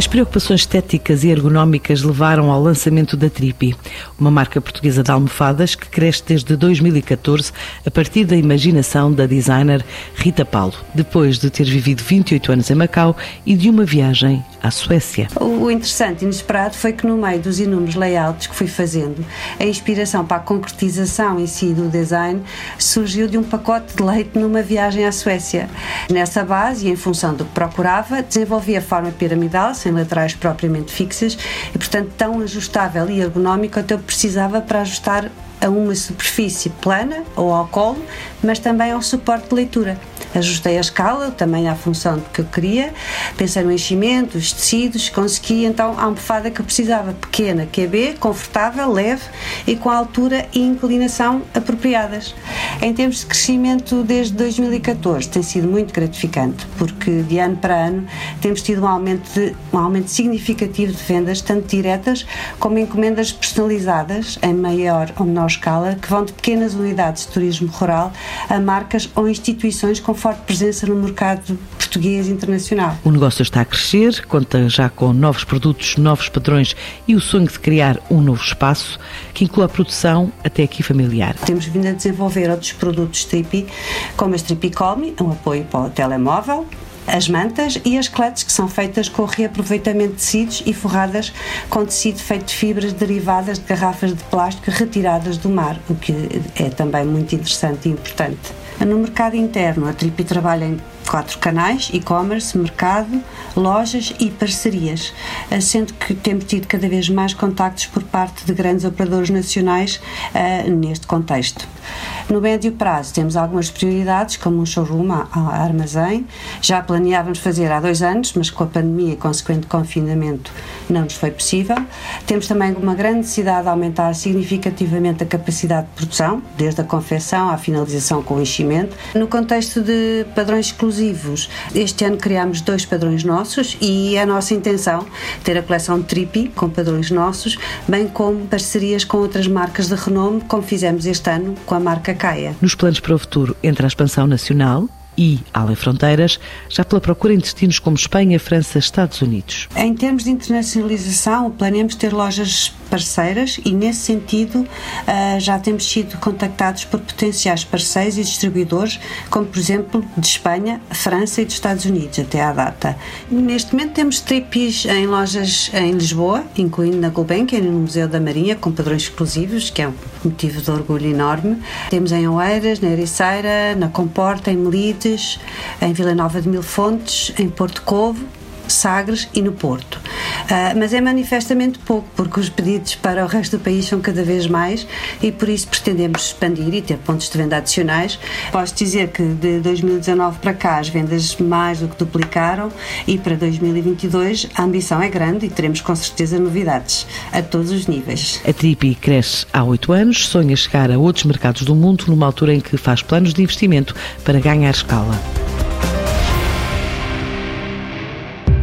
As preocupações estéticas e ergonómicas levaram ao lançamento da Tripi, uma marca portuguesa de almofadas que cresce desde 2014 a partir da imaginação da designer Rita Paulo, depois de ter vivido 28 anos em Macau e de uma viagem à Suécia. O interessante e inesperado foi que no meio dos inúmeros layouts que fui fazendo, a inspiração para a concretização em si do design surgiu de um pacote de leite numa viagem à Suécia. Nessa base e em função do que procurava, desenvolvi a forma piramidal sem laterais propriamente fixas e, portanto, tão ajustável e ergonómico até eu precisava para ajustar a uma superfície plana ou ao colo, mas também ao suporte de leitura. Ajustei a escala também à função que eu queria, pensei no enchimento, os tecidos, consegui então a almofada que eu precisava, pequena, QB, confortável, leve e com a altura e inclinação apropriadas. Em termos de crescimento desde 2014 tem sido muito gratificante, porque de ano para ano temos tido um aumento, de, um aumento significativo de vendas, tanto diretas como encomendas personalizadas em maior ou menor escala, que vão de pequenas unidades de turismo rural a marcas ou instituições com forte presença no mercado português e internacional. O negócio está a crescer, conta já com novos produtos, novos padrões e o sonho de criar um novo espaço que inclua a produção até aqui familiar. Temos vindo a desenvolver outros produtos Tripi, como as Tripi Colme, um apoio para o telemóvel, as mantas e as cletes que são feitas com reaproveitamento de tecidos e forradas com tecido feito de fibras derivadas de garrafas de plástico retiradas do mar, o que é também muito interessante e importante. No mercado interno, a Tripi trabalha em quatro canais: e-commerce, mercado, lojas e parcerias, sendo que temos tido cada vez mais contactos por parte de grandes operadores nacionais uh, neste contexto. No médio prazo temos algumas prioridades, como um showroom a, a armazém. Já planeávamos fazer há dois anos, mas com a pandemia e consequente confinamento não nos foi possível. Temos também uma grande necessidade de aumentar significativamente a capacidade de produção, desde a confecção à finalização com o enchimento. No contexto de padrões exclusivos, este ano criámos dois padrões nossos e é a nossa intenção ter a coleção Tripi com padrões nossos, bem como parcerias com outras marcas de renome, como fizemos este ano com a marca Caia. Nos planos para o futuro, entre a expansão nacional e, além fronteiras, já pela procura em destinos como Espanha, França, Estados Unidos. Em termos de internacionalização, planeamos ter lojas parceiras e, nesse sentido, ah, já temos sido contactados por potenciais parceiros e distribuidores, como, por exemplo, de Espanha, França e dos Estados Unidos, até à data. Neste momento temos tripes em lojas em Lisboa, incluindo na Gulbenkian, no Museu da Marinha, com padrões exclusivos, que é um motivo de orgulho enorme. Temos em Oeiras, na Ericeira, na Comporta, em Melides, em Vila Nova de Mil Fontes, em Porto Covo, Sagres e no Porto. Uh, mas é manifestamente pouco, porque os pedidos para o resto do país são cada vez mais e por isso pretendemos expandir e ter pontos de venda adicionais. Posso dizer que de 2019 para cá as vendas mais do que duplicaram e para 2022 a ambição é grande e teremos com certeza novidades a todos os níveis. A Tripi cresce há oito anos, sonha chegar a outros mercados do mundo numa altura em que faz planos de investimento para ganhar escala.